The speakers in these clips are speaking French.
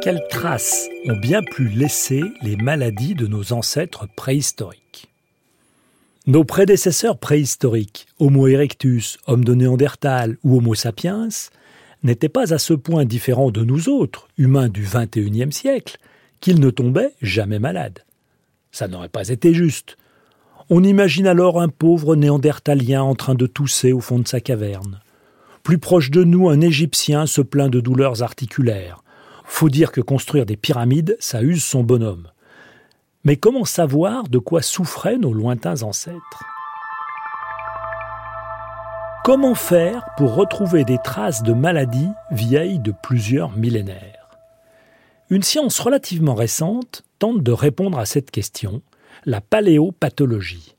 Quelles traces ont bien pu laisser les maladies de nos ancêtres préhistoriques? Nos prédécesseurs préhistoriques, Homo erectus, homme de Néandertal ou Homo sapiens, n'étaient pas à ce point différents de nous autres, humains du XXIe siècle, qu'ils ne tombaient jamais malades. Ça n'aurait pas été juste. On imagine alors un pauvre néandertalien en train de tousser au fond de sa caverne. Plus proche de nous, un Égyptien se plaint de douleurs articulaires. Faut dire que construire des pyramides, ça use son bonhomme. Mais comment savoir de quoi souffraient nos lointains ancêtres? Comment faire pour retrouver des traces de maladies vieilles de plusieurs millénaires? Une science relativement récente tente de répondre à cette question, la paléopathologie.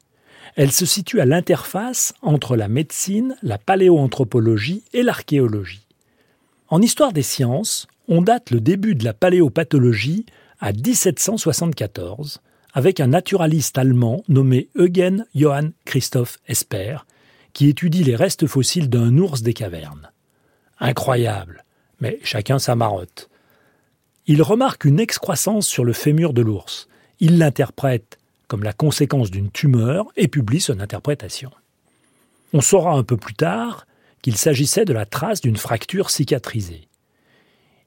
Elle se situe à l'interface entre la médecine, la paléoanthropologie et l'archéologie. En histoire des sciences, on date le début de la paléopathologie à 1774 avec un naturaliste allemand nommé Eugen Johann Christoph Esper qui étudie les restes fossiles d'un ours des cavernes. Incroyable, mais chacun sa marotte. Il remarque une excroissance sur le fémur de l'ours. Il l'interprète comme la conséquence d'une tumeur et publie son interprétation. On saura un peu plus tard qu'il s'agissait de la trace d'une fracture cicatrisée.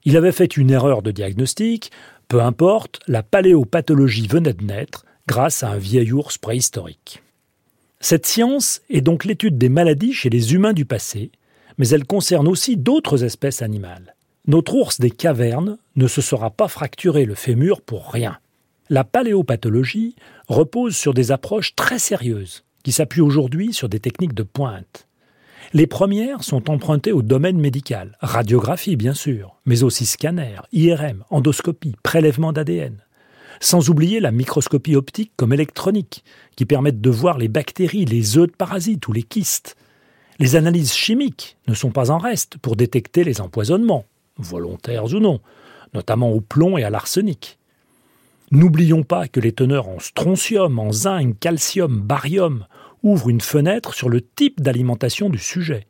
Il avait fait une erreur de diagnostic, peu importe, la paléopathologie venait de naître grâce à un vieil ours préhistorique. Cette science est donc l'étude des maladies chez les humains du passé, mais elle concerne aussi d'autres espèces animales. Notre ours des cavernes ne se sera pas fracturé le fémur pour rien. La paléopathologie repose sur des approches très sérieuses, qui s'appuient aujourd'hui sur des techniques de pointe. Les premières sont empruntées au domaine médical, radiographie bien sûr, mais aussi scanner, IRM, endoscopie, prélèvement d'ADN sans oublier la microscopie optique comme électronique, qui permettent de voir les bactéries, les œufs de parasites ou les kystes. Les analyses chimiques ne sont pas en reste pour détecter les empoisonnements, volontaires ou non, notamment au plomb et à l'arsenic. N'oublions pas que les teneurs en strontium, en zinc, calcium, barium ouvrent une fenêtre sur le type d'alimentation du sujet.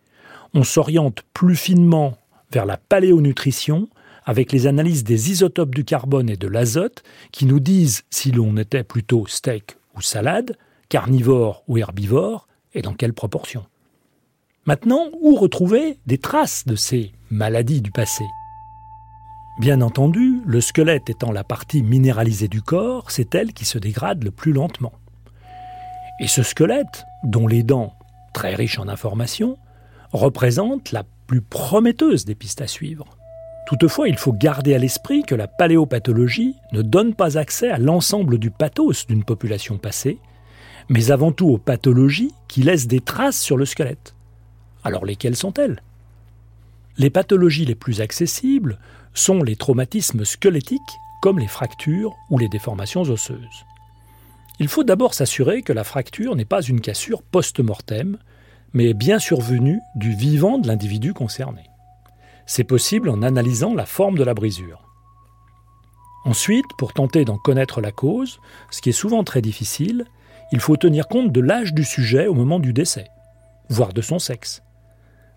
On s'oriente plus finement vers la paléonutrition avec les analyses des isotopes du carbone et de l'azote qui nous disent si l'on était plutôt steak ou salade, carnivore ou herbivore, et dans quelle proportion. Maintenant, où retrouver des traces de ces maladies du passé? Bien entendu, le squelette étant la partie minéralisée du corps, c'est elle qui se dégrade le plus lentement. Et ce squelette, dont les dents, très riches en informations, représente la plus prometteuse des pistes à suivre. Toutefois, il faut garder à l'esprit que la paléopathologie ne donne pas accès à l'ensemble du pathos d'une population passée, mais avant tout aux pathologies qui laissent des traces sur le squelette. Alors lesquelles sont-elles? Les pathologies les plus accessibles sont les traumatismes squelettiques comme les fractures ou les déformations osseuses. Il faut d'abord s'assurer que la fracture n'est pas une cassure post-mortem, mais bien survenue du vivant de l'individu concerné. C'est possible en analysant la forme de la brisure. Ensuite, pour tenter d'en connaître la cause, ce qui est souvent très difficile, il faut tenir compte de l'âge du sujet au moment du décès, voire de son sexe.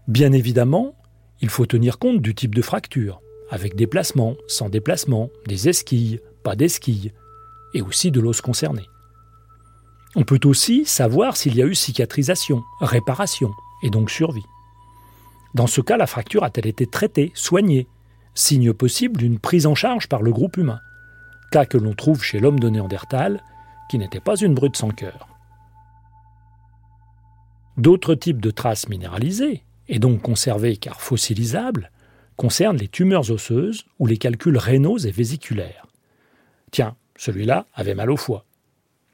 Bien évidemment, il faut tenir compte du type de fracture, avec déplacement, sans déplacement, des esquilles, pas d'esquilles, et aussi de l'os concerné. On peut aussi savoir s'il y a eu cicatrisation, réparation, et donc survie. Dans ce cas, la fracture a-t-elle été traitée, soignée? Signe possible d'une prise en charge par le groupe humain. Cas que l'on trouve chez l'homme de Néandertal, qui n'était pas une brute sans cœur. D'autres types de traces minéralisées, et donc conservées car fossilisables, concernent les tumeurs osseuses ou les calculs rénaux et vésiculaires. Tiens, celui-là avait mal au foie.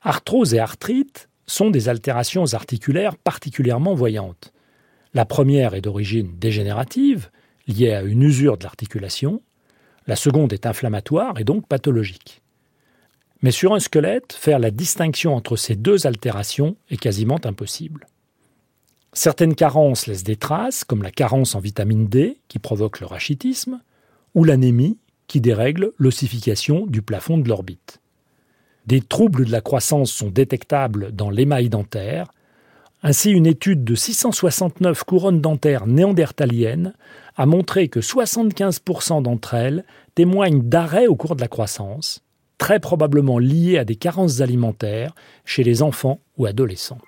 Arthrose et arthrite sont des altérations articulaires particulièrement voyantes. La première est d'origine dégénérative, liée à une usure de l'articulation. La seconde est inflammatoire et donc pathologique. Mais sur un squelette, faire la distinction entre ces deux altérations est quasiment impossible. Certaines carences laissent des traces, comme la carence en vitamine D qui provoque le rachitisme, ou l'anémie qui dérègle l'ossification du plafond de l'orbite. Des troubles de la croissance sont détectables dans l'émail dentaire, Ainsi, une étude de 669 couronnes dentaires néandertaliennes a montré que 75% d'entre elles témoignent d'arrêt au cours de la croissance, très probablement liés à des carences alimentaires chez les enfants ou adolescents.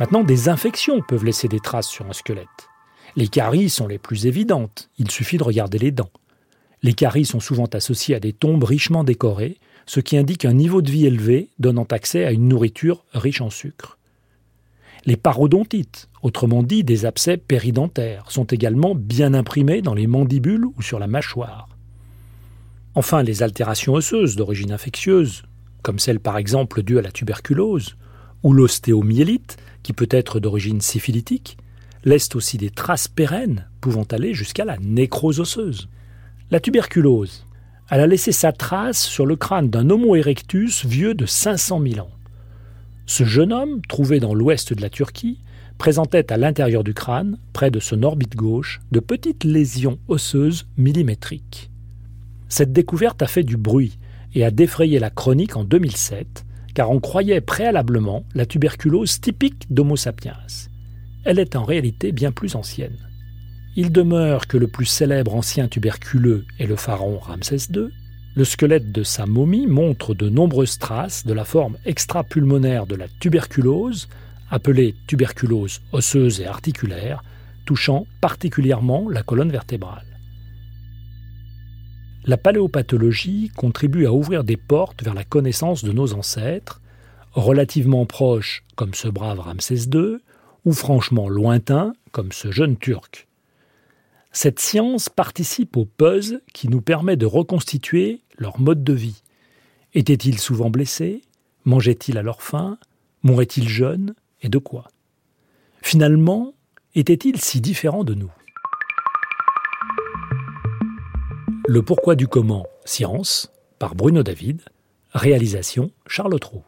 Maintenant, des infections peuvent laisser des traces sur un squelette. Les caries sont les plus évidentes, il suffit de regarder les dents. Les caries sont souvent associées à des tombes richement décorées, ce qui indique un niveau de vie élevé donnant accès à une nourriture riche en sucre. Les parodontites, autrement dit des abcès péridentaires, sont également bien imprimés dans les mandibules ou sur la mâchoire. Enfin, les altérations osseuses d'origine infectieuse, comme celle par exemple due à la tuberculose, ou l'ostéomyélite, qui peut être d'origine syphilitique, laissent aussi des traces pérennes pouvant aller jusqu'à la nécrose osseuse. La tuberculose, elle a laissé sa trace sur le crâne d'un Homo erectus vieux de 500 000 ans. Ce jeune homme, trouvé dans l'ouest de la Turquie, présentait à l'intérieur du crâne, près de son orbite gauche, de petites lésions osseuses millimétriques. Cette découverte a fait du bruit et a défrayé la chronique en 2007, car on croyait préalablement la tuberculose typique d'Homo sapiens. Elle est en réalité bien plus ancienne. Il demeure que le plus célèbre ancien tuberculeux est le pharaon Ramsès II. Le squelette de sa momie montre de nombreuses traces de la forme extrapulmonaire de la tuberculose, appelée tuberculose osseuse et articulaire, touchant particulièrement la colonne vertébrale. La paléopathologie contribue à ouvrir des portes vers la connaissance de nos ancêtres, relativement proches comme ce brave Ramsès II, ou franchement lointains comme ce jeune Turc. Cette science participe au puzzle qui nous permet de reconstituer leur mode de vie. Étaient-ils souvent blessés Mangeaient-ils à leur faim? Mouraient-ils jeunes Et de quoi? Finalement, étaient-ils si différents de nous? Le pourquoi du comment, science, par Bruno David, réalisation Charles Trou.